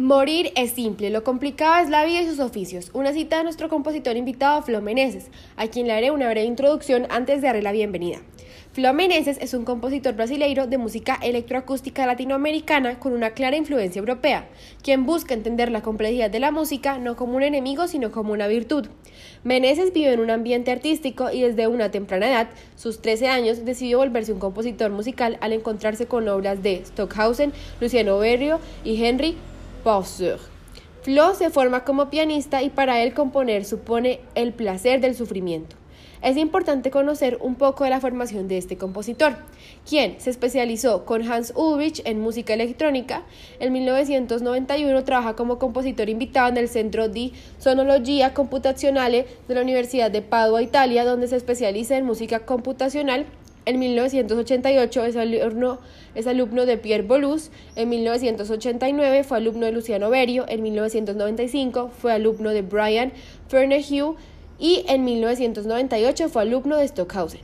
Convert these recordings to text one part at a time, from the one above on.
Morir es simple, lo complicado es la vida y sus oficios. Una cita de nuestro compositor invitado Flo Meneses, a quien le haré una breve introducción antes de darle la bienvenida. Flo Meneses es un compositor brasileiro de música electroacústica latinoamericana con una clara influencia europea, quien busca entender la complejidad de la música no como un enemigo sino como una virtud. Meneses vive en un ambiente artístico y desde una temprana edad, sus 13 años, decidió volverse un compositor musical al encontrarse con obras de Stockhausen, Luciano Berio y Henry Flo se forma como pianista y para él componer supone el placer del sufrimiento. Es importante conocer un poco de la formación de este compositor, quien se especializó con Hans Ulrich en música electrónica. En 1991 trabaja como compositor invitado en el Centro di Sonologia Computazionale de la Universidad de Padua, Italia, donde se especializa en música computacional en 1988 es alumno, es alumno de Pierre Bolus. En 1989 fue alumno de Luciano Berio. En 1995 fue alumno de Brian Fernehue. Y en 1998 fue alumno de Stockhausen.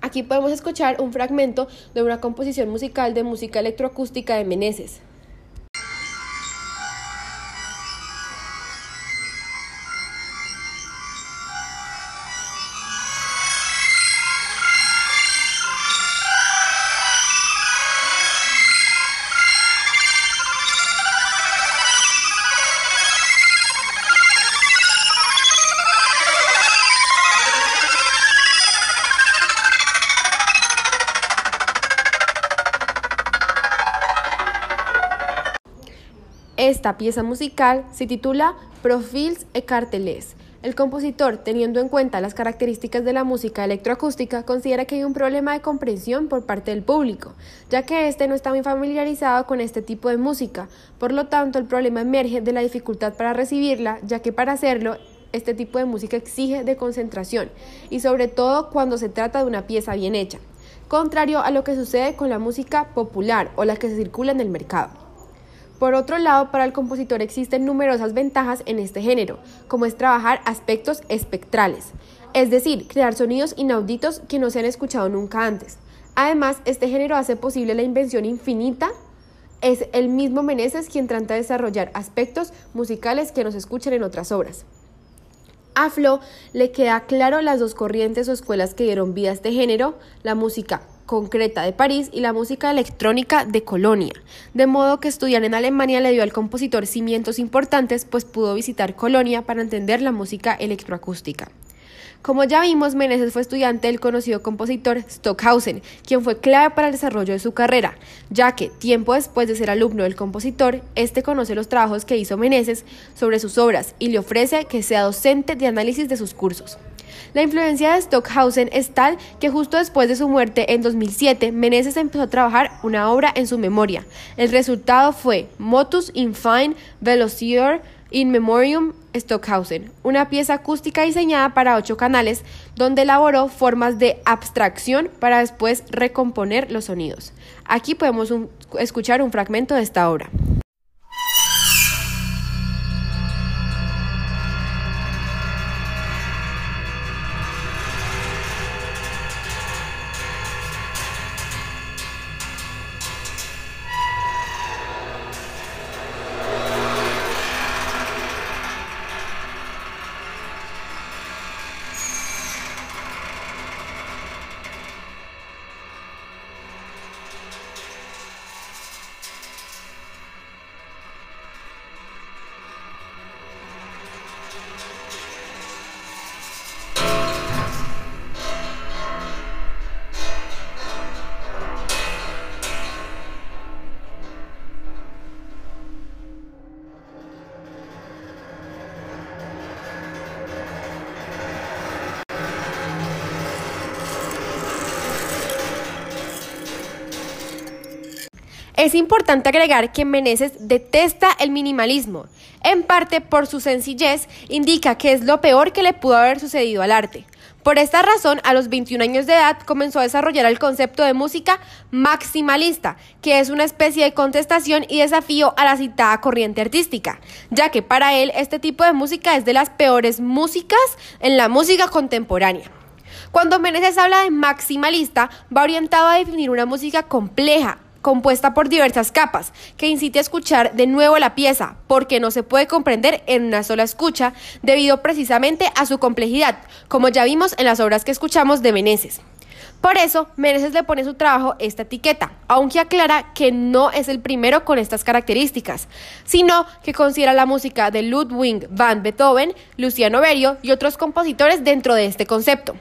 Aquí podemos escuchar un fragmento de una composición musical de música electroacústica de Meneses. Esta pieza musical se titula Profils e Carteles. El compositor, teniendo en cuenta las características de la música electroacústica, considera que hay un problema de comprensión por parte del público, ya que éste no está muy familiarizado con este tipo de música. Por lo tanto, el problema emerge de la dificultad para recibirla, ya que para hacerlo este tipo de música exige de concentración y sobre todo cuando se trata de una pieza bien hecha, contrario a lo que sucede con la música popular o la que se circula en el mercado. Por otro lado, para el compositor existen numerosas ventajas en este género, como es trabajar aspectos espectrales, es decir, crear sonidos inauditos que no se han escuchado nunca antes. Además, este género hace posible la invención infinita. Es el mismo Meneses quien trata de desarrollar aspectos musicales que no se escuchan en otras obras. A Flo le queda claro las dos corrientes o escuelas que dieron vida a este género, la música concreta de París y la música electrónica de Colonia. De modo que estudiar en Alemania le dio al compositor cimientos importantes, pues pudo visitar Colonia para entender la música electroacústica. Como ya vimos, Meneses fue estudiante del conocido compositor Stockhausen, quien fue clave para el desarrollo de su carrera, ya que, tiempo después de ser alumno del compositor, este conoce los trabajos que hizo Meneses sobre sus obras y le ofrece que sea docente de análisis de sus cursos. La influencia de Stockhausen es tal que justo después de su muerte en 2007, Meneses empezó a trabajar una obra en su memoria. El resultado fue Motus in Fine Velociter in Memoriam Stockhausen, una pieza acústica diseñada para ocho canales, donde elaboró formas de abstracción para después recomponer los sonidos. Aquí podemos escuchar un fragmento de esta obra. Es importante agregar que Meneses detesta el minimalismo. En parte por su sencillez, indica que es lo peor que le pudo haber sucedido al arte. Por esta razón, a los 21 años de edad comenzó a desarrollar el concepto de música maximalista, que es una especie de contestación y desafío a la citada corriente artística, ya que para él este tipo de música es de las peores músicas en la música contemporánea. Cuando Meneses habla de maximalista, va orientado a definir una música compleja, compuesta por diversas capas, que incite a escuchar de nuevo la pieza, porque no se puede comprender en una sola escucha, debido precisamente a su complejidad, como ya vimos en las obras que escuchamos de Meneses. Por eso, Meneses le pone a su trabajo esta etiqueta, aunque aclara que no es el primero con estas características, sino que considera la música de Ludwig van Beethoven, Luciano Berio y otros compositores dentro de este concepto.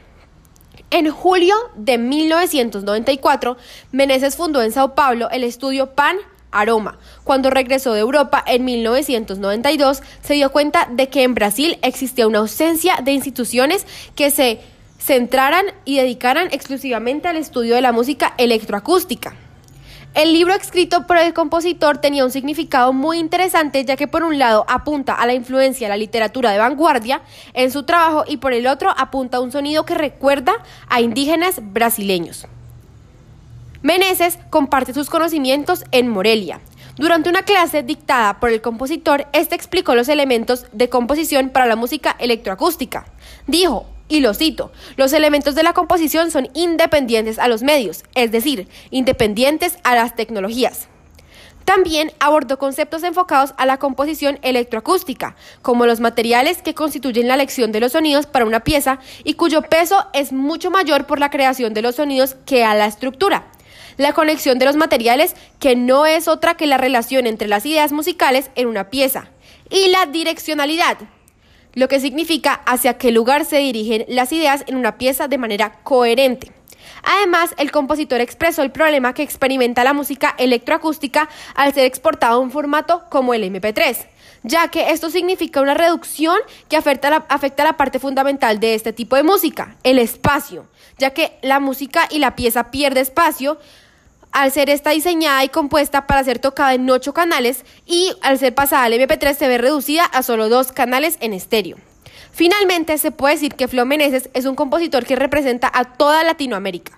En julio de 1994, Meneses fundó en Sao Paulo el estudio Pan Aroma. Cuando regresó de Europa en 1992, se dio cuenta de que en Brasil existía una ausencia de instituciones que se centraran y dedicaran exclusivamente al estudio de la música electroacústica. El libro escrito por el compositor tenía un significado muy interesante ya que por un lado apunta a la influencia de la literatura de vanguardia en su trabajo y por el otro apunta a un sonido que recuerda a indígenas brasileños. Meneses comparte sus conocimientos en Morelia. Durante una clase dictada por el compositor, este explicó los elementos de composición para la música electroacústica. Dijo, y lo cito, los elementos de la composición son independientes a los medios, es decir, independientes a las tecnologías. También abordó conceptos enfocados a la composición electroacústica, como los materiales que constituyen la elección de los sonidos para una pieza y cuyo peso es mucho mayor por la creación de los sonidos que a la estructura. La conexión de los materiales, que no es otra que la relación entre las ideas musicales en una pieza. Y la direccionalidad, lo que significa hacia qué lugar se dirigen las ideas en una pieza de manera coherente. Además, el compositor expresó el problema que experimenta la música electroacústica al ser exportado a un formato como el MP3, ya que esto significa una reducción que afecta la, la parte fundamental de este tipo de música, el espacio, ya que la música y la pieza pierde espacio al ser esta diseñada y compuesta para ser tocada en ocho canales y al ser pasada al MP3 se ve reducida a solo dos canales en estéreo. Finalmente, se puede decir que Flo Meneses es un compositor que representa a toda Latinoamérica.